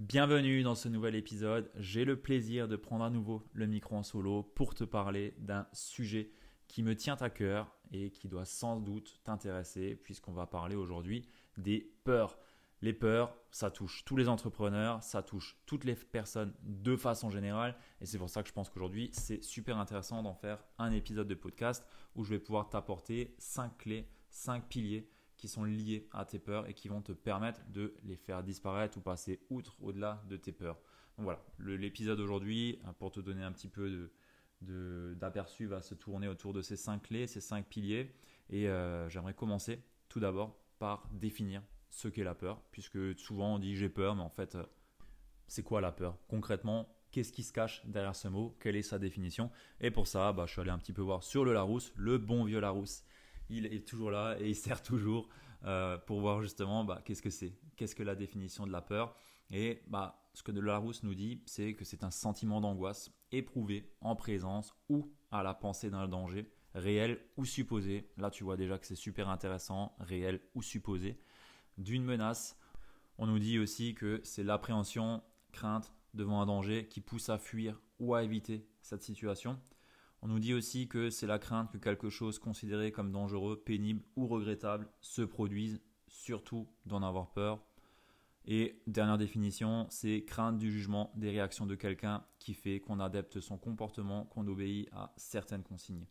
Bienvenue dans ce nouvel épisode. J'ai le plaisir de prendre à nouveau le micro en solo pour te parler d'un sujet qui me tient à cœur et qui doit sans doute t'intéresser puisqu'on va parler aujourd'hui des peurs. Les peurs, ça touche tous les entrepreneurs, ça touche toutes les personnes de façon générale et c'est pour ça que je pense qu'aujourd'hui c'est super intéressant d'en faire un épisode de podcast où je vais pouvoir t'apporter 5 clés, 5 piliers qui sont liés à tes peurs et qui vont te permettre de les faire disparaître ou passer outre au-delà de tes peurs. Donc voilà, l'épisode aujourd'hui, euh, pour te donner un petit peu d'aperçu, va se tourner autour de ces cinq clés, ces cinq piliers. Et euh, j'aimerais commencer tout d'abord par définir ce qu'est la peur, puisque souvent on dit j'ai peur, mais en fait, euh, c'est quoi la peur? Concrètement, qu'est-ce qui se cache derrière ce mot? Quelle est sa définition? Et pour ça, bah, je suis allé un petit peu voir sur le Larousse, le bon vieux Larousse il est toujours là et il sert toujours euh, pour voir justement bah, qu'est-ce que c'est, qu'est-ce que la définition de la peur. Et bah, ce que de Larousse nous dit, c'est que c'est un sentiment d'angoisse éprouvé en présence ou à la pensée d'un danger, réel ou supposé. Là, tu vois déjà que c'est super intéressant, réel ou supposé, d'une menace. On nous dit aussi que c'est l'appréhension, crainte devant un danger qui pousse à fuir ou à éviter cette situation. On nous dit aussi que c'est la crainte que quelque chose considéré comme dangereux, pénible ou regrettable se produise, surtout d'en avoir peur. Et dernière définition, c'est crainte du jugement des réactions de quelqu'un qui fait qu'on adapte son comportement, qu'on obéit à certaines consignes.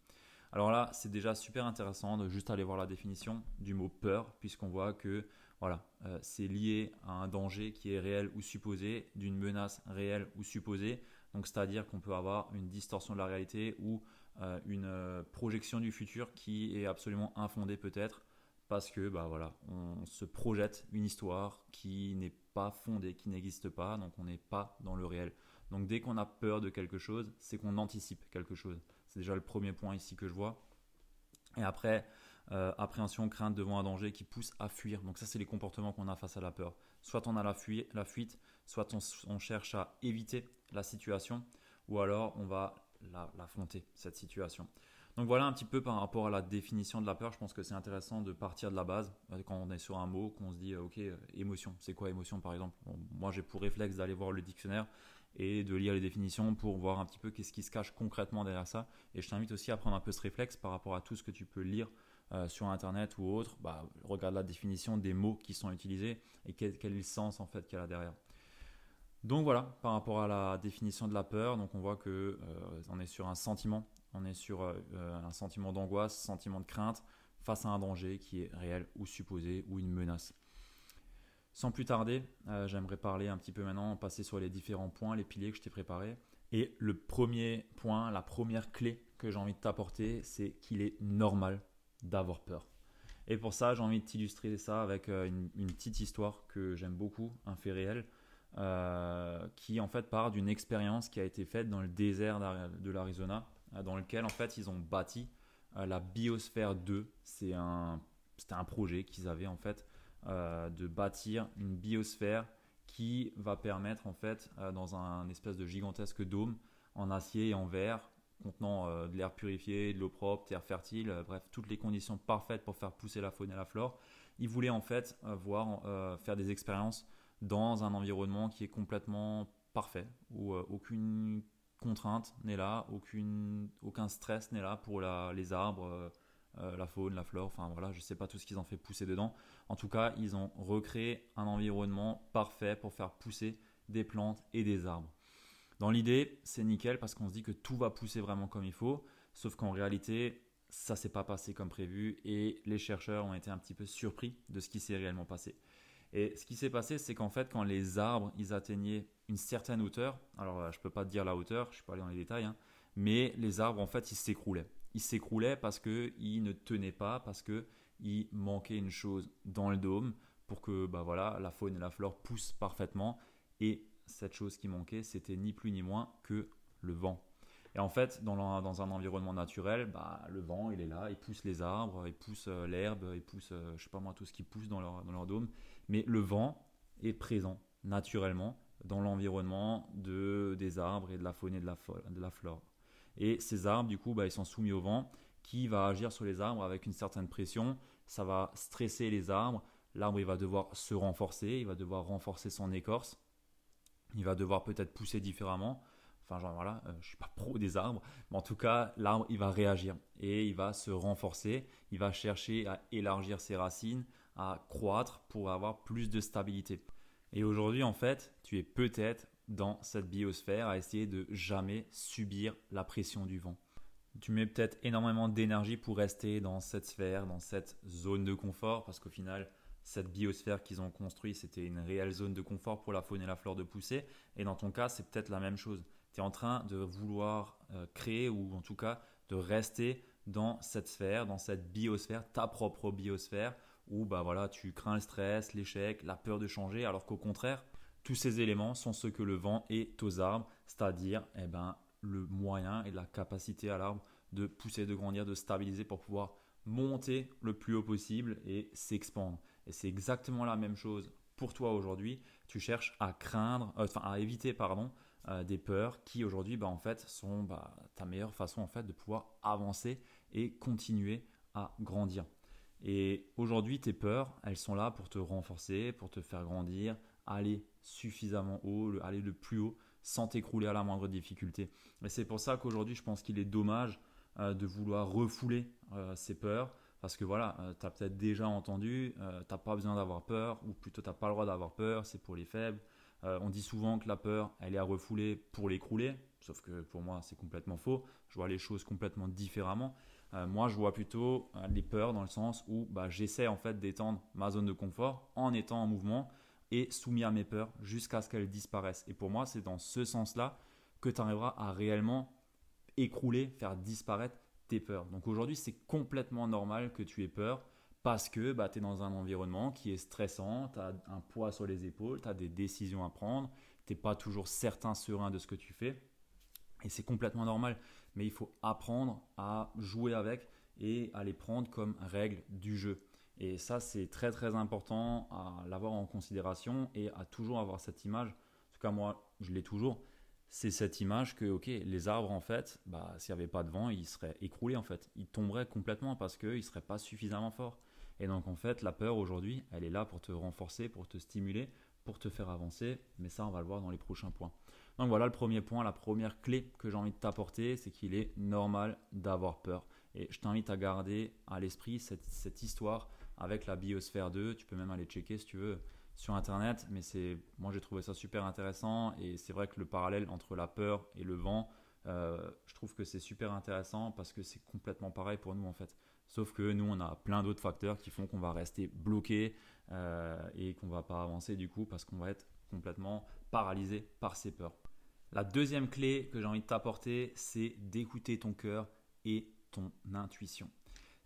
Alors là, c'est déjà super intéressant de juste aller voir la définition du mot peur, puisqu'on voit que voilà, euh, c'est lié à un danger qui est réel ou supposé, d'une menace réelle ou supposée. Donc c'est-à-dire qu'on peut avoir une distorsion de la réalité ou euh, une euh, projection du futur qui est absolument infondée peut-être parce que bah voilà, on se projette une histoire qui n'est pas fondée, qui n'existe pas, donc on n'est pas dans le réel. Donc dès qu'on a peur de quelque chose, c'est qu'on anticipe quelque chose. C'est déjà le premier point ici que je vois. Et après, euh, appréhension, crainte devant un danger qui pousse à fuir. Donc ça, c'est les comportements qu'on a face à la peur. Soit on a la, la fuite, soit on, cherche à éviter la situation, ou alors on va l'affronter, cette situation. Donc voilà un petit peu par rapport à la définition de la peur. Je pense que c'est intéressant de partir de la base euh, quand on est sur un mot, qu'on se dit ok euh, émotion. C'est quoi émotion par exemple? Moi j'ai pour réflexe d'aller voir le dictionnaire et de lire les définitions pour voir un petit peu qu'est-ce qui se cache concrètement derrière ça. Et je t'invite aussi à prendre un peu ce réflexe par rapport à tout ce que tu peux lire euh, sur internet ou autre. Bah, regarde la définition des mots qui sont utilisés et quel, quel sens en fait qu'il y a derrière. Donc voilà, par rapport à la définition de la peur, donc on voit que euh, on est sur un sentiment, on est sur euh, un sentiment d'angoisse, sentiment de crainte face à un danger qui est réel ou supposé ou une menace. Sans plus tarder, euh, j'aimerais parler un petit peu maintenant, passer sur les différents points, les piliers que je t'ai préparés. Et le premier point, la première clé que j'ai envie de t'apporter, c'est qu'il est normal d'avoir peur. Et pour ça, j'ai envie de t'illustrer ça avec une, petite histoire que j'aime beaucoup, un fait réel. Euh, qui en fait part d'une expérience qui a été faite dans le désert de l'Arizona, euh, dans lequel en fait ils ont bâti euh, la biosphère 2. C'est un, c'était un projet qu'ils avaient en fait de bâtir une biosphère qui va permettre en fait dans un espèce de gigantesque dôme en acier et en verre contenant de l'air purifié, de l'eau propre, terre fertile, bref toutes les conditions parfaites pour faire pousser la faune et la flore. Ils voulaient en fait voir faire des expériences dans un environnement qui est complètement parfait, où euh, aucune contrainte n'est là, aucun stress n'est là pour les arbres, euh, euh, la faune, la flore, enfin voilà, je ne sais pas tout ce qu'ils ont fait pousser dedans. En tout cas, ils ont recréé un environnement parfait pour faire pousser des plantes et des arbres. Dans l'idée, c'est nickel parce qu'on se dit que tout va pousser vraiment comme il faut, sauf qu'en réalité, ça s'est pas passé comme prévu et les chercheurs ont été un petit peu surpris de ce qui s'est réellement passé. Et ce qui s'est passé, c'est qu'en fait, quand les arbres, ils atteignaient une certaine hauteur, alors euh, je ne peux pas te dire la hauteur, je ne suis pas allé dans les détails, hein, mais les arbres, en fait, ils s'écroulaient. Ils s'écroulaient parce qu'ils ne tenaient pas, parce qu'il manquait une chose dans le dôme pour que bah la faune et la flore poussent parfaitement. Et cette chose qui manquait, c'était ni plus ni moins que le vent. Et en fait, dans, un environnement naturel, bah, le vent, il est là, il pousse les arbres, il pousse euh, l'herbe, il pousse, euh, je sais pas moi, tout ce qui pousse dans leur, dans leur dôme. Mais le vent est présent naturellement dans l'environnement de, des arbres et de la faune et de la, flore. Et ces arbres, du coup, bah, ils sont soumis au vent qui va agir sur les arbres avec une certaine pression. Ça va stresser les arbres. L'arbre, il va devoir se renforcer, il va devoir renforcer son écorce. Il va devoir peut-être pousser différemment. Enfin, genre voilà, euh, je suis pas pro des arbres, mais en tout cas, l'arbre, il va réagir et il va se renforcer. Il va chercher à élargir ses racines, à croître pour avoir plus de stabilité. Et aujourd'hui, en fait, tu es peut-être dans cette biosphère à essayer de jamais subir la pression du vent. Tu mets peut-être énormément d'énergie pour rester dans cette sphère, dans cette zone de confort, parce qu'au final, cette biosphère qu'ils ont construite, c'était une réelle zone de confort pour la faune et la flore de pousser. Et dans ton cas, c'est peut-être la même chose. Tu es en train de vouloir euh, créer, ou en tout cas de rester dans cette sphère, dans cette biosphère, ta propre biosphère, où bah voilà, tu crains le stress, l'échec, la peur de changer, alors qu'au contraire, tous ces éléments sont ceux que le vent est aux arbres, c'est-à-dire eh ben, le moyen et la capacité à l'arbre de pousser, de grandir, de stabiliser pour pouvoir monter le plus haut possible et s'expandre. Et c'est exactement la même chose pour toi aujourd'hui. Tu cherches à craindre, euh, enfin à éviter pardon, euh, des peurs qui aujourd'hui bah, en fait sont bah, ta meilleure façon en fait de pouvoir avancer et continuer à grandir. Et aujourd'hui, tes peurs, elles sont là pour te renforcer, pour te faire grandir, aller suffisamment haut, aller le plus haut sans t'écrouler à la moindre difficulté. Et c'est pour ça qu'aujourd'hui, je pense qu'il est dommage euh, de vouloir refouler euh, ces peurs. Parce que voilà, euh, tu as peut-être déjà entendu, tu n'as pas besoin d'avoir peur, ou plutôt tu n'as pas le droit d'avoir peur, c'est pour les faibles. On dit souvent que la peur, elle est à refouler pour l'écrouler, sauf que pour moi, c'est complètement faux. Je vois les choses complètement différemment. moi, je vois plutôt les peurs dans le sens où bah, j'essaie en fait d'étendre ma zone de confort en étant en mouvement et soumis à mes peurs jusqu'à ce qu'elles disparaissent. Et pour moi, c'est dans ce sens-là que tu arriveras à réellement écrouler, faire disparaître tes peurs. Donc aujourd'hui, c'est complètement normal que tu aies peur parce que bah, tu es dans un environnement qui est stressant, tu as un poids sur les épaules, tu as des décisions à prendre, tu n'es pas toujours certain, serein de ce que tu fais. Et c'est complètement normal, mais il faut apprendre à jouer avec et à les prendre comme règles du jeu. Et ça, c'est très très important à l'avoir en considération et à toujours avoir cette image. En tout cas, moi, je l'ai toujours. C'est cette image que, ok, les arbres, en fait, bah, s'il n'y avait pas de vent, ils seraient écroulés, en fait. Ils tomberaient complètement parce qu'ils ne seraient pas suffisamment forts. Et donc, en fait, la peur aujourd'hui, elle est là pour te renforcer, pour te stimuler, pour te faire avancer. Mais ça, on va le voir dans les prochains points. Donc voilà le premier point, la première clé que j'ai envie de t'apporter, c'est qu'il est normal d'avoir peur. Et je t'invite à garder à l'esprit cette, histoire avec la biosphère 2. Tu peux même aller checker si tu veux sur internet, mais c'est moi j'ai trouvé ça super intéressant et c'est vrai que le parallèle entre la peur et le vent, euh, je trouve que c'est super intéressant parce que c'est complètement pareil pour nous en fait. Sauf que nous on a plein d'autres facteurs qui font qu'on va rester bloqué euh, et qu'on va pas avancer du coup parce qu'on va être complètement paralysé par ces peurs. La deuxième clé que j'ai envie de t'apporter, c'est d'écouter ton cœur et ton intuition.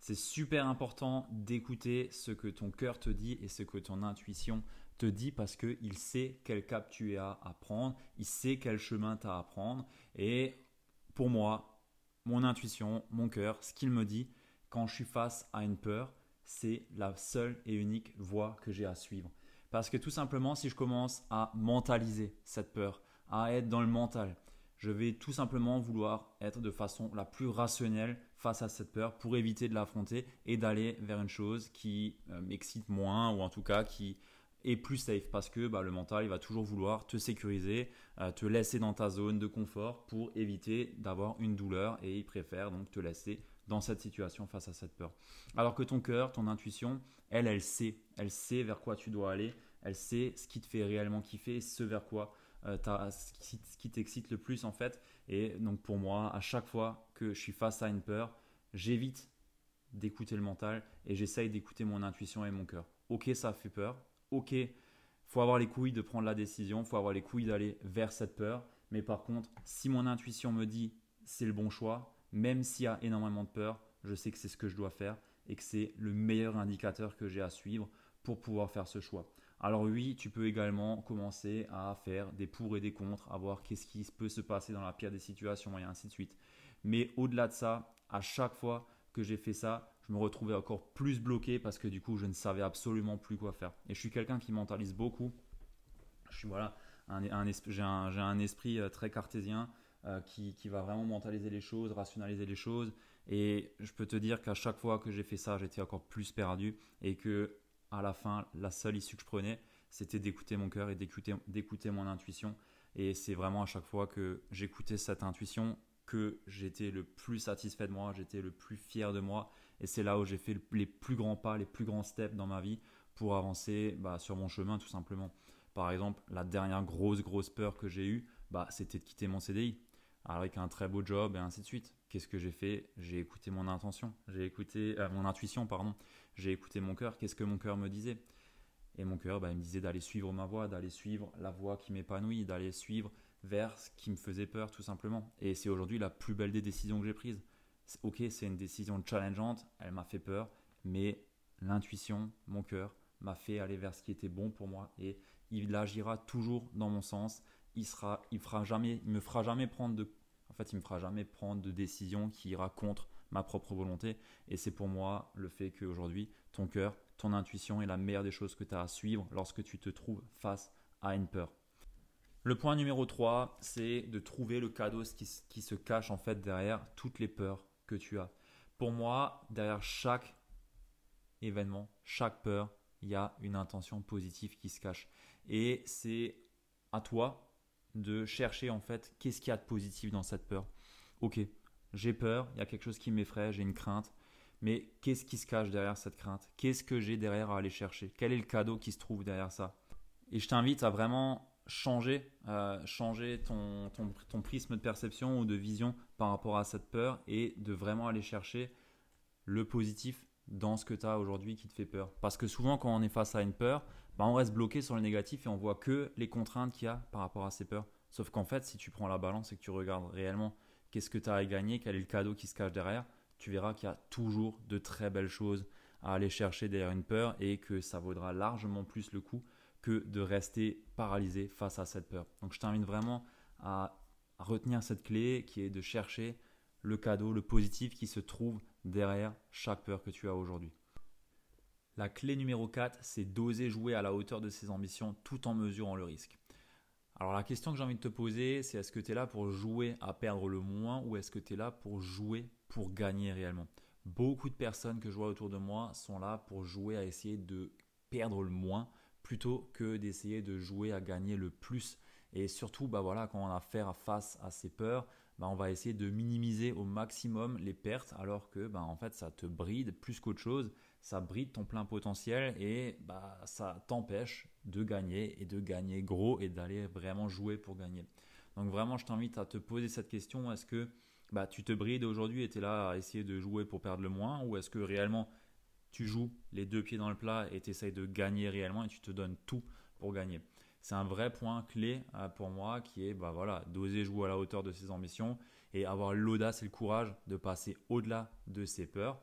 C'est super important d'écouter ce que ton cœur te dit et ce que ton intuition te dit parce qu'il sait quel cap tu as à prendre, il sait quel chemin tu as à prendre. Et pour moi, mon intuition, mon cœur, ce qu'il me dit quand je suis face à une peur, c'est la seule et unique voie que j'ai à suivre. Parce que tout simplement, si je commence à mentaliser cette peur, à être dans le mental. Je vais tout simplement vouloir être de façon la plus rationnelle face à cette peur pour éviter de l'affronter et d'aller vers une chose qui euh, m'excite moins ou en tout cas qui est plus safe parce que bah, le mental il va toujours vouloir te sécuriser, euh, te laisser dans ta zone de confort pour éviter d'avoir une douleur et il préfère donc te laisser dans cette situation face à cette peur. Alors que ton cœur, ton intuition, elle, elle sait, elle sait vers quoi tu dois aller, elle sait ce qui te fait réellement kiffer, ce vers quoi euh, ce qui t'excite le plus en fait. Et donc pour moi, à chaque fois que je suis face à une peur, j'évite d'écouter le mental et j'essaye d'écouter mon intuition et mon cœur. Ok, ça fait peur. Ok, faut avoir les couilles de prendre la décision, faut avoir les couilles d'aller vers cette peur. Mais par contre, si mon intuition me dit c'est le bon choix, même s'il y a énormément de peur, je sais que c'est ce que je dois faire et que c'est le meilleur indicateur que j'ai à suivre pour pouvoir faire ce choix. Alors oui, tu peux également commencer à faire des pour et des contre, à voir qu'est-ce qui peut se passer dans la pire des situations et ainsi de suite. Mais au-delà de ça, à chaque fois que j'ai fait ça, je me retrouvais encore plus bloqué parce que du coup, je ne savais absolument plus quoi faire. Et je suis quelqu'un qui mentalise beaucoup. Je suis voilà, j'ai un, esprit euh, très cartésien. Euh, qui, va vraiment mentaliser les choses, rationaliser les choses. Et je peux te dire qu'à chaque fois que j'ai fait ça, j'étais encore plus perdu et que à la fin, la seule issue que je prenais, c'était d'écouter mon cœur et d'écouter mon intuition. Et c'est vraiment à chaque fois que j'écoutais cette intuition que j'étais le plus satisfait de moi, j'étais le plus fier de moi. Et c'est là où j'ai fait les plus grands pas, les plus grands steps dans ma vie pour avancer bah, sur mon chemin tout simplement. Par exemple, la dernière grosse, grosse peur que j'ai eue, bah, c'était de quitter mon CDI avec un très beau job et ainsi de suite. Qu'est-ce que j'ai fait? J'ai écouté mon intention, j'ai écouté euh, mon intuition, pardon. J'ai écouté mon cœur. Qu'est-ce que mon cœur me disait? Et mon cœur, bah, il me disait d'aller suivre ma voie, d'aller suivre la voie qui m'épanouit, d'aller suivre vers ce qui me faisait peur, tout simplement. Et c'est aujourd'hui la plus belle des décisions que j'ai prises. Ok, c'est une décision challengeante, elle m'a fait peur, mais l'intuition, mon cœur, m'a fait aller vers ce qui était bon pour moi et il agira toujours dans mon sens. Il sera, me fera jamais prendre de en prendre de décision qui ira contre ma propre volonté. Et c'est pour moi le fait qu'aujourd'hui, ton cœur, ton intuition est la meilleure des choses que tu as à suivre lorsque tu te trouves face à une peur. Le point numéro 3, c'est de trouver le cadeau qui, qui se cache en fait derrière toutes les peurs que tu as. Pour moi, derrière chaque événement, chaque peur, il y a une intention positive qui se cache. Et c'est à toi de chercher en fait qu'est-ce qu'il y a de positif dans cette peur. Ok, j'ai peur, il y a quelque chose qui m'effraie, j'ai une crainte, mais qu'est-ce qui se cache derrière cette crainte? Qu'est-ce que j'ai derrière à aller chercher? Quel est le cadeau qui se trouve derrière ça? Et je t'invite à vraiment changer, changer ton, ton, ton, prisme de perception ou de vision par rapport à cette peur et de vraiment aller chercher le positif dans ce que tu as aujourd'hui qui te fait peur. Parce que souvent quand on est face à une peur, bah, on reste bloqué sur le négatif et on voit que les contraintes qu'il y a par rapport à ces peurs. Sauf qu'en fait, si tu prends la balance et que tu regardes réellement qu'est-ce que tu as à gagner, quel est le cadeau qui se cache derrière, tu verras qu'il y a toujours de très belles choses à aller chercher derrière une peur et que ça vaudra largement plus le coup que de rester paralysé face à cette peur. Donc je t'invite vraiment à retenir cette clé qui est de chercher le cadeau, le positif qui se trouve derrière chaque peur que tu as aujourd'hui. La clé numéro 4, c'est d'oser jouer à la hauteur de ses ambitions tout en mesurant le risque. Alors la question que j'ai envie de te poser, c'est est-ce que tu es là pour jouer à perdre le moins ou est-ce que tu es là pour jouer pour gagner réellement? Beaucoup de personnes que je vois autour de moi sont là pour jouer à essayer de perdre le moins plutôt que d'essayer de jouer à gagner le plus. Et surtout, bah voilà, quand on a affaire face à ces peurs, bah, on va essayer de minimiser au maximum les pertes alors que bah, en fait ça te bride plus qu'autre chose, ça bride ton plein potentiel et bah, ça t'empêche de gagner et de gagner gros et d'aller vraiment jouer pour gagner. Donc vraiment je t'invite à te poser cette question, est-ce que tu te brides aujourd'hui et tu es là à essayer de jouer pour perdre le moins? Ou est-ce que réellement tu joues les deux pieds dans le plat et tu essayes de gagner réellement et tu te donnes tout pour gagner? C'est un vrai point clé euh, pour moi qui est bah voilà, d'oser jouer à la hauteur de ses ambitions et avoir l'audace et le courage de passer au-delà de ses peurs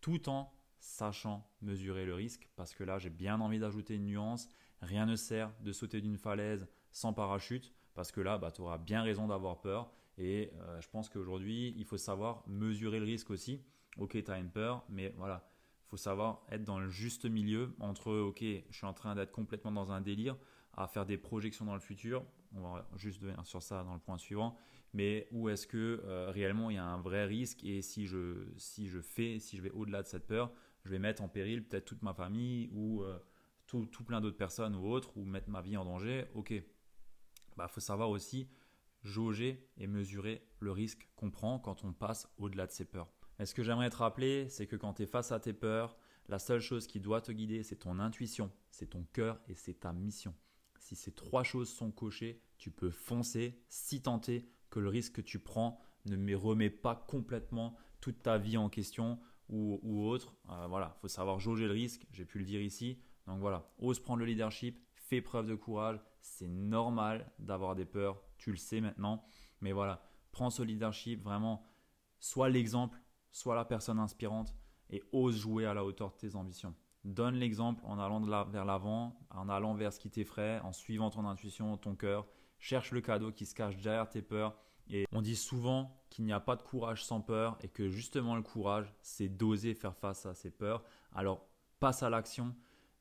tout en sachant mesurer le risque. Parce que là j'ai bien envie d'ajouter une nuance, rien ne sert de sauter d'une falaise sans parachute parce que là bah, tu auras bien raison d'avoir peur. Et euh, je pense qu'aujourd'hui il faut savoir mesurer le risque aussi. Ok tu as une peur mais voilà, il faut savoir être dans le juste milieu entre ok je suis en train d'être complètement dans un délire à faire des projections dans le futur. On va juste venir sur ça dans le point suivant. Mais où est-ce que euh, réellement il y a un vrai risque et si je, si je fais, si je vais au-delà de cette peur, je vais mettre en péril peut-être toute ma famille ou euh, tout, tout, plein d'autres personnes ou autres ou mettre ma vie en danger. Ok. Bah, faut savoir aussi jauger et mesurer le risque qu'on prend quand on passe au-delà de ses peurs. Et ce que j'aimerais te rappeler, c'est que quand tu es face à tes peurs, la seule chose qui doit te guider, c'est ton intuition, c'est ton cœur et c'est ta mission. Si ces trois choses sont cochées, tu peux foncer si tenter que le risque que tu prends ne me remet pas complètement toute ta vie en question ou, autre. Euh, voilà, il faut savoir jauger le risque, j'ai pu le dire ici. Donc voilà, ose prendre le leadership, fais preuve de courage. C'est normal d'avoir des peurs, tu le sais maintenant. Mais voilà, prends ce leadership, vraiment, sois l'exemple, sois la personne inspirante et ose jouer à la hauteur de tes ambitions. donne l'exemple en allant vers l'avant, en allant vers ce qui t'effraie, en suivant ton intuition, ton cœur. Cherche le cadeau qui se cache derrière tes peurs. Et on dit souvent qu'il n'y a pas de courage sans peur et que justement le courage, c'est d'oser faire face à ces peurs. Alors passe à l'action,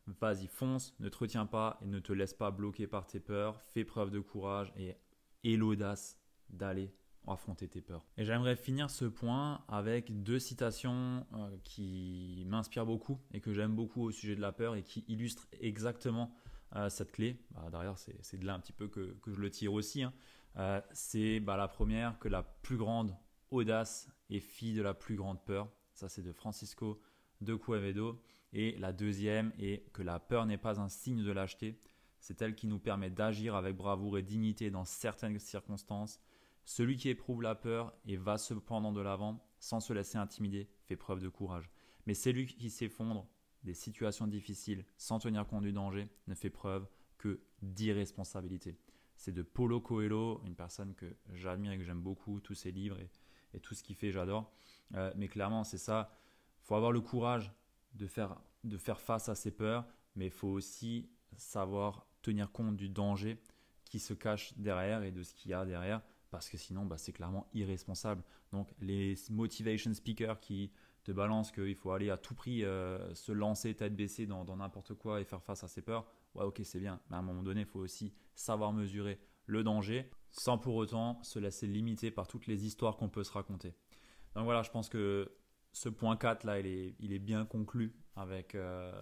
vas-y, fonce, ne te retiens pas et ne te laisse pas bloquer par tes peurs. Fais preuve de courage et aie l'audace d'aller affronter tes peurs. Et j'aimerais finir ce point avec deux citations euh, qui m'inspirent beaucoup et que j'aime beaucoup au sujet de la peur et qui illustrent exactement euh, cette clé. Bah, D'ailleurs, c'est de là un petit peu que, je le tire aussi. Hein. Euh, c'est bah, la première que la plus grande audace est fille de la plus grande peur. Ça, c'est de Francisco de Cuevedo. Et la deuxième est que la peur n'est pas un signe de lâcheté. C'est elle qui nous permet d'agir avec bravoure et dignité dans certaines circonstances celui qui éprouve la peur et va prendre de l'avant sans se laisser intimider fait preuve de courage. Mais celui qui s'effondre des situations difficiles sans tenir compte du danger ne fait preuve que d'irresponsabilité. C'est de Paulo Coelho, une personne que j'admire et que j'aime beaucoup, tous ses livres et, tout ce qu'il fait, j'adore. Euh, mais clairement, c'est ça. Il faut avoir le courage de faire, de faire face à ses peurs, mais il faut aussi savoir tenir compte du danger qui se cache derrière et de ce qu'il y a derrière parce que sinon bah, c'est clairement irresponsable. Donc les motivation speakers qui te balancent qu'il faut aller à tout prix euh, se lancer tête baissée dans n'importe quoi et faire face à ses peurs, ouais ok c'est bien, mais à un moment donné il faut aussi savoir mesurer le danger sans pour autant se laisser limiter par toutes les histoires qu'on peut se raconter. Donc voilà, je pense que ce point 4 là, il est, bien conclu avec, euh,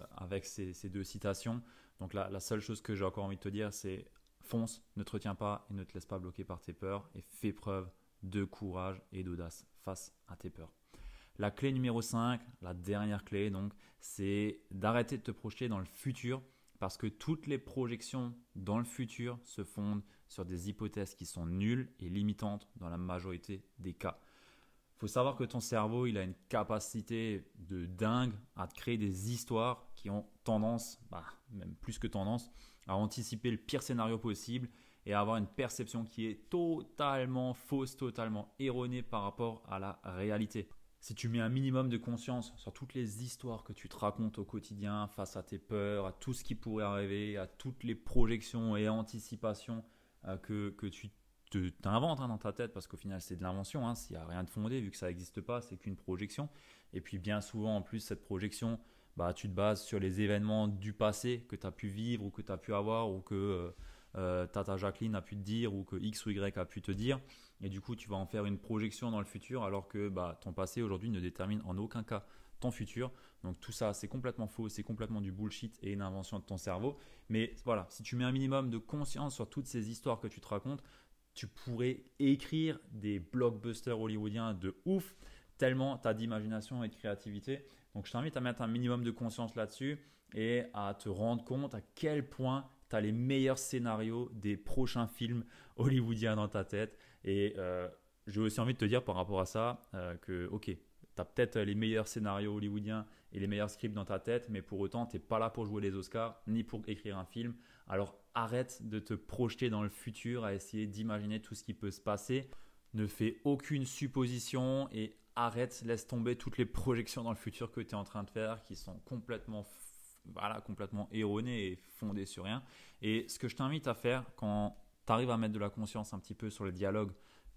ces, deux citations. Donc la seule chose que j'ai encore envie de te dire, c'est Fonce, ne te retiens pas et ne te laisse pas bloquer par tes peurs et fais preuve de courage et d'audace face à tes peurs. La clé numéro 5, la dernière clé donc, c'est d'arrêter de te projeter dans le futur parce que toutes les projections dans le futur se fondent sur des hypothèses qui sont nulles et limitantes dans la majorité des cas. Il faut savoir que ton cerveau, il a une capacité de dingue à te créer des histoires qui ont tendance, bah, même plus que tendance, à anticiper le pire scénario possible et à avoir une perception qui est totalement fausse, totalement erronée par rapport à la réalité. Si tu mets un minimum de conscience sur toutes les histoires que tu te racontes au quotidien face à tes peurs, à tout ce qui pourrait arriver, à toutes les projections et anticipations euh, que, que tu t'inventes hein, dans ta tête, parce qu'au final c'est de l'invention, hein, s'il n'y a rien de fondé, vu que ça n'existe pas, c'est qu'une projection. Et puis bien souvent en plus cette projection, bah, tu te bases sur les événements du passé que tu as pu vivre ou que tu as pu avoir ou que euh, euh, Tata Jacqueline a pu te dire ou que X ou Y a pu te dire. Et du coup, tu vas en faire une projection dans le futur alors que bah, ton passé aujourd'hui ne détermine en aucun cas ton futur. Donc tout ça, c'est complètement faux, c'est complètement du bullshit et une invention de ton cerveau. Mais voilà, si tu mets un minimum de conscience sur toutes ces histoires que tu te racontes, tu pourrais écrire des blockbusters hollywoodiens de ouf, tellement tu as d'imagination et de créativité. Donc je t'invite à mettre un minimum de conscience là-dessus et à te rendre compte à quel point tu as les meilleurs scénarios des prochains films hollywoodiens dans ta tête. Et euh, j'ai aussi envie de te dire par rapport à ça euh, que, ok, tu as peut-être les meilleurs scénarios hollywoodiens et les meilleurs scripts dans ta tête, mais pour autant, tu n'es pas là pour jouer les Oscars ni pour écrire un film. Alors arrête de te projeter dans le futur à essayer d'imaginer tout ce qui peut se passer. Ne fais aucune supposition et arrête, laisse tomber toutes les projections dans le futur que tu es en train de faire qui sont complètement, voilà, complètement erronées et fondées sur rien. Et ce que je t'invite à faire quand tu arrives à mettre de la conscience un petit peu sur le dialogue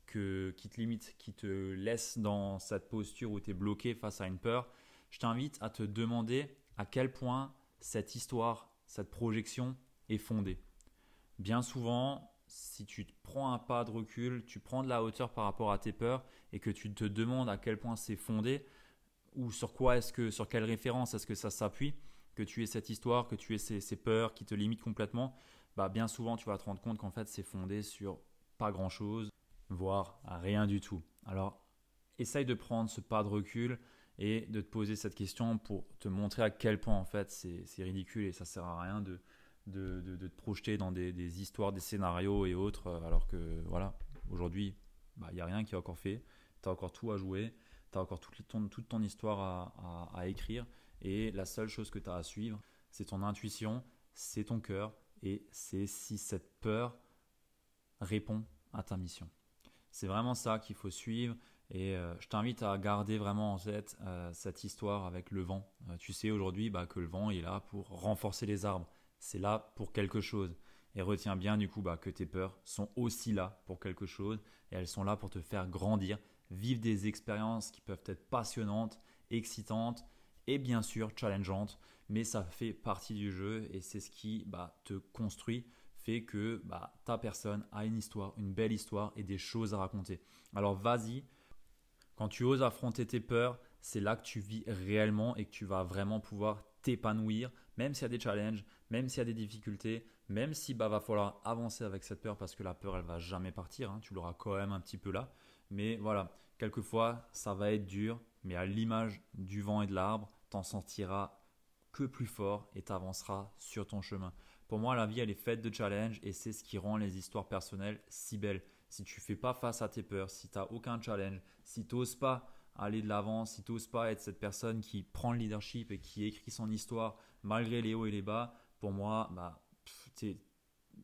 que, qui te limite, qui te laisse dans cette posture où tu es bloqué face à une peur, je t'invite à te demander à quel point cette histoire, cette projection est fondée. Bien souvent, si tu prends un pas de recul, tu prends de la hauteur par rapport à tes peurs et que tu te demandes à quel point c'est fondé ou sur quoi est-ce que, sur quelle référence est-ce que ça s'appuie, que tu aies cette histoire, que tu aies ces, peurs qui te limitent complètement, bah bien souvent tu vas te rendre compte qu'en fait c'est fondé sur pas grand-chose, voire rien du tout. Alors essaye de prendre ce pas de recul et de te poser cette question pour te montrer à quel point en fait c'est ridicule et ça sert à rien de, de, te projeter dans des, histoires, des scénarios et autres, euh, alors que voilà, aujourd'hui, il bah, n'y a rien qui est encore fait, tu as encore tout à jouer, tu as encore toute ton, histoire à, écrire, et la seule chose que tu as à suivre, c'est ton intuition, c'est ton cœur, et c'est si cette peur répond à ta mission. C'est vraiment ça qu'il faut suivre. Et euh, je t'invite à garder vraiment en tête euh, cette histoire avec le vent. Tu sais aujourd'hui bah, que le vent est là pour renforcer les arbres. C'est là pour quelque chose. Et retiens bien du coup bah, que tes peurs sont aussi là pour quelque chose et elles sont là pour te faire grandir, vivre des expériences qui peuvent être passionnantes, excitantes et bien sûr challengeantes, mais ça fait partie du jeu et c'est ce qui bah, te construit, fait que bah, ta personne a une histoire, une belle histoire et des choses à raconter. Alors vas-y, quand tu oses affronter tes peurs, c'est là que tu vis réellement et que tu vas vraiment pouvoir t'épanouir, même s'il y a des challenges, même s'il y a des difficultés, même si bah va falloir avancer avec cette peur parce que la peur elle va jamais partir, hein, tu l'auras quand même un petit peu là. Mais voilà, quelquefois ça va être dur, mais à l'image du vent et de l'arbre, t'en sentiras que plus fort et t'avanceras sur ton chemin. Pour moi, la vie elle est faite de challenges et c'est ce qui rend les histoires personnelles si belles. Si tu fais pas face à tes peurs, si tu n'as aucun challenge, si tu n'oses pas aller de l'avant, si tu n'oses pas être cette personne qui prend le leadership et qui écrit son histoire malgré les hauts et les bas, pour moi, bah, il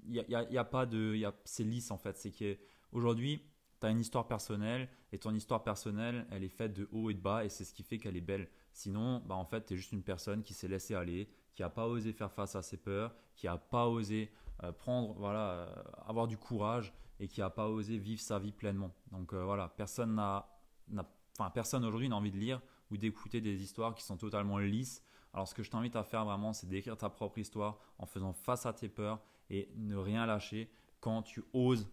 y a, pas de. c'est lisse en fait. C'est qu'aujourd'hui, tu as une histoire personnelle et ton histoire personnelle, elle est faite de haut et de bas et c'est ce qui fait qu'elle est belle. Sinon, bah, en fait, tu es juste une personne qui s'est laissée aller, qui n'a pas osé faire face à ses peurs, qui n'a pas osé euh, prendre, voilà, euh, avoir du courage et qui n'a pas osé vivre sa vie pleinement. Donc euh, voilà, personne n'a Enfin, personne aujourd'hui n'a envie de lire ou d'écouter des histoires qui sont totalement lisses. Alors, ce que je t'invite à faire vraiment, c'est d'écrire ta propre histoire en faisant face à tes peurs et ne rien lâcher quand tu oses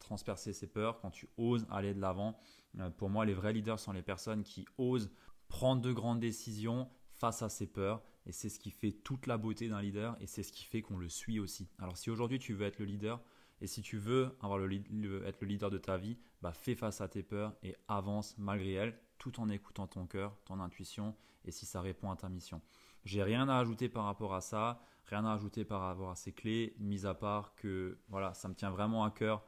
transpercer ces peurs, quand tu oses aller de l'avant. Euh, pour moi, les vrais leaders sont les personnes qui osent prendre de grandes décisions face à ces peurs et c'est ce qui fait toute la beauté d'un leader et c'est ce qui fait qu'on le suit aussi. Alors si aujourd'hui tu veux être le leader, et si tu veux avoir le, être le leader de ta vie, bah fais face à tes peurs et avance malgré elles, tout en écoutant ton cœur, ton intuition, et si ça répond à ta mission. J'ai rien à ajouter par rapport à ça, rien à ajouter par rapport à ces clés, mis à part que voilà, ça me tient vraiment à cœur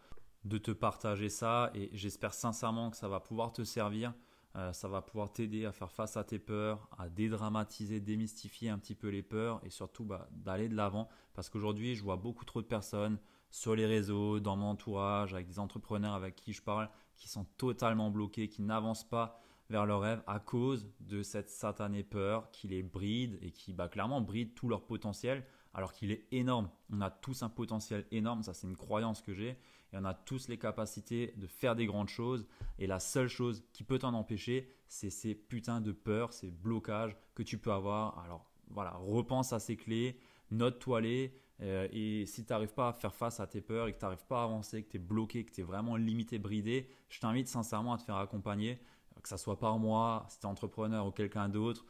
de te partager ça, et j'espère sincèrement que ça va pouvoir te servir. Euh, ça va pouvoir t'aider à faire face à tes peurs, à dédramatiser, démystifier un petit peu les peurs et surtout bah, d'aller de l'avant. Parce qu'aujourd'hui, je vois beaucoup trop de personnes sur les réseaux, dans mon entourage, avec des entrepreneurs avec qui je parle, qui sont totalement bloqués, qui n'avancent pas vers leur rêve à cause de cette satanée peur qui les bride et qui bah, clairement bride tout leur potentiel alors qu'il est énorme. On a tous un potentiel énorme, ça c'est une croyance que j'ai, et on a tous les capacités de faire des grandes choses, et la seule chose qui peut t'en empêcher, c'est ces putains de peurs, ces blocages que tu peux avoir. Alors voilà, repense à ces clés, note-toi les, euh, et si tu n'arrives pas à faire face à tes peurs et que tu n'arrives pas à avancer, que tu es bloqué, que tu es vraiment limité, bridé, je t'invite sincèrement à te faire accompagner, que ça soit par moi, si tu es entrepreneur ou quelqu'un d'autre.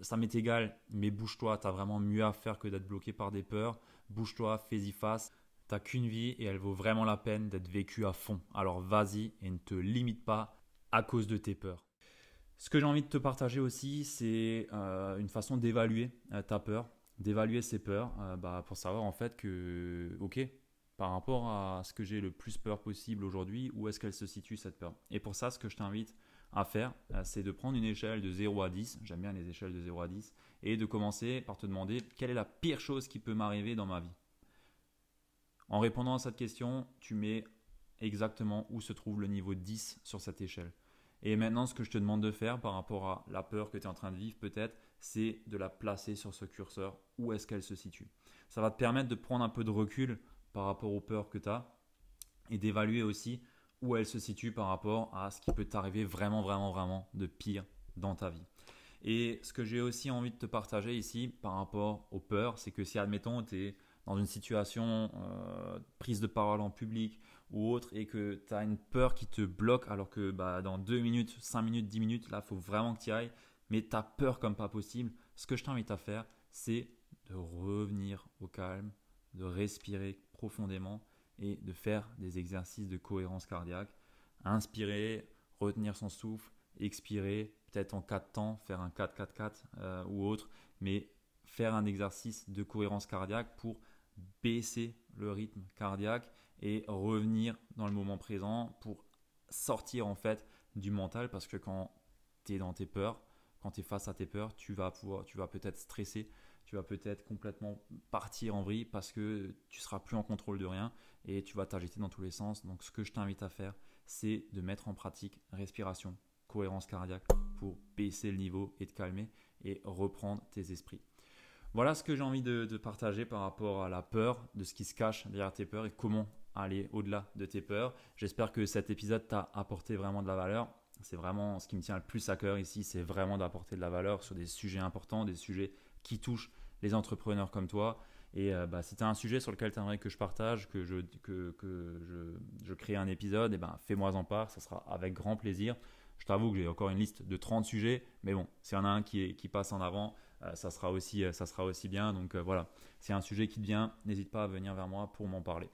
Ça m'est égal, mais bouge-toi, tu as vraiment mieux à faire que d'être bloqué par des peurs. Bouge-toi, fais-y face. T'as qu'une vie et elle vaut vraiment la peine d'être vécue à fond. Alors vas-y et ne te limite pas à cause de tes peurs. Ce que j'ai envie de te partager aussi, c'est euh, une façon d'évaluer euh, ta peur d'évaluer ses peurs euh, bah, pour savoir en fait que, ok, par rapport à ce que j'ai le plus peur possible aujourd'hui, où est-ce qu'elle se situe cette peur Et pour ça, ce que je t'invite à faire, euh, c'est de prendre une échelle de 0 à 10, j'aime bien les échelles de 0 à 10, et de commencer par te demander quelle est la pire chose qui peut m'arriver dans ma vie. En répondant à cette question, tu mets exactement où se trouve le niveau 10 sur cette échelle. Et maintenant, ce que je te demande de faire par rapport à la peur que tu es en train de vivre, peut-être, c'est de la placer sur ce curseur. Où est-ce qu'elle se situe? Ça va te permettre de prendre un peu de recul par rapport aux peurs que tu as et d'évaluer aussi où elle se situe par rapport à ce qui peut t'arriver vraiment, vraiment, vraiment de pire dans ta vie. Et ce que j'ai aussi envie de te partager ici par rapport aux peurs, c'est que si, admettons, tu es dans une situation euh, prise de parole en public ou autre et que tu as une peur qui te bloque alors que bah, dans 2 minutes, 5 minutes, 10 minutes, là, il faut vraiment que tu ailles, mais tu as peur comme pas possible, ce que je t'invite à faire, c'est de revenir au calme, de respirer profondément et de faire des exercices de cohérence cardiaque. Inspirer, retenir son souffle, expirer, peut-être en 4 temps, faire un 4-4-4 euh, ou autre, mais faire un exercice de cohérence cardiaque pour baisser le rythme cardiaque et revenir dans le moment présent pour sortir en fait du mental parce que quand tu es dans tes peurs, quand tu es face à tes peurs, tu vas peut-être stresser, tu vas peut-être complètement partir en vrille parce que tu seras plus en contrôle de rien et tu vas t'agiter dans tous les sens. Donc ce que je t'invite à faire, c'est de mettre en pratique respiration, cohérence cardiaque pour baisser le niveau et te calmer et reprendre tes esprits. Voilà ce que j'ai envie de, partager par rapport à la peur, de ce qui se cache derrière tes peurs et comment aller au-delà de tes peurs. J'espère que cet épisode t'a apporté vraiment de la valeur. C'est vraiment ce qui me tient le plus à cœur ici, c'est vraiment d'apporter de la valeur sur des sujets importants, des sujets qui touchent les entrepreneurs comme toi. Et euh, bah, si tu as un sujet sur lequel tu aimerais que je partage, que je, crée un épisode, eh ben, fais-moi en part, ça sera avec grand plaisir. Je t'avoue que j'ai encore une liste de 30 sujets, mais bon, s'il y en a un qui, passe en avant, euh, ça, sera aussi, euh, ça sera aussi bien. Donc voilà, a un sujet qui te vient, n'hésite pas à venir vers moi pour m'en parler.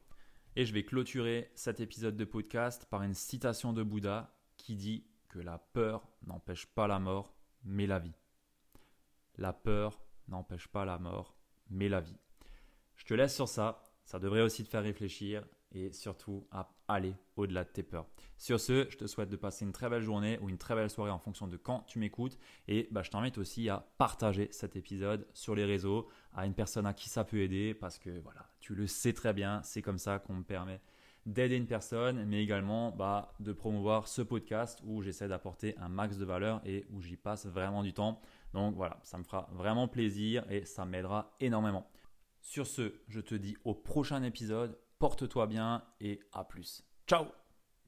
Et je vais clôturer cet épisode de podcast par une citation de Bouddha qui dit que la peur n'empêche pas la mort, mais la vie. La peur n'empêche pas la mort, mais la vie. Je te laisse sur ça. Ça devrait aussi te faire réfléchir et surtout à aller au-delà de tes peurs. Sur ce, je te souhaite de passer une très belle journée ou une très belle soirée en fonction de quand tu m'écoutes. Et bah, je t'invite aussi à partager cet épisode sur les réseaux à une personne à qui ça peut aider parce que voilà, tu le sais très bien, c'est comme ça qu'on me permet d'aider une personne, mais également bah, de promouvoir ce podcast où j'essaie d'apporter un max de valeur et où j'y passe vraiment du temps. Donc voilà, ça me fera vraiment plaisir et ça m'aidera énormément. Sur ce, je te dis au prochain épisode, porte-toi bien et à plus. Ciao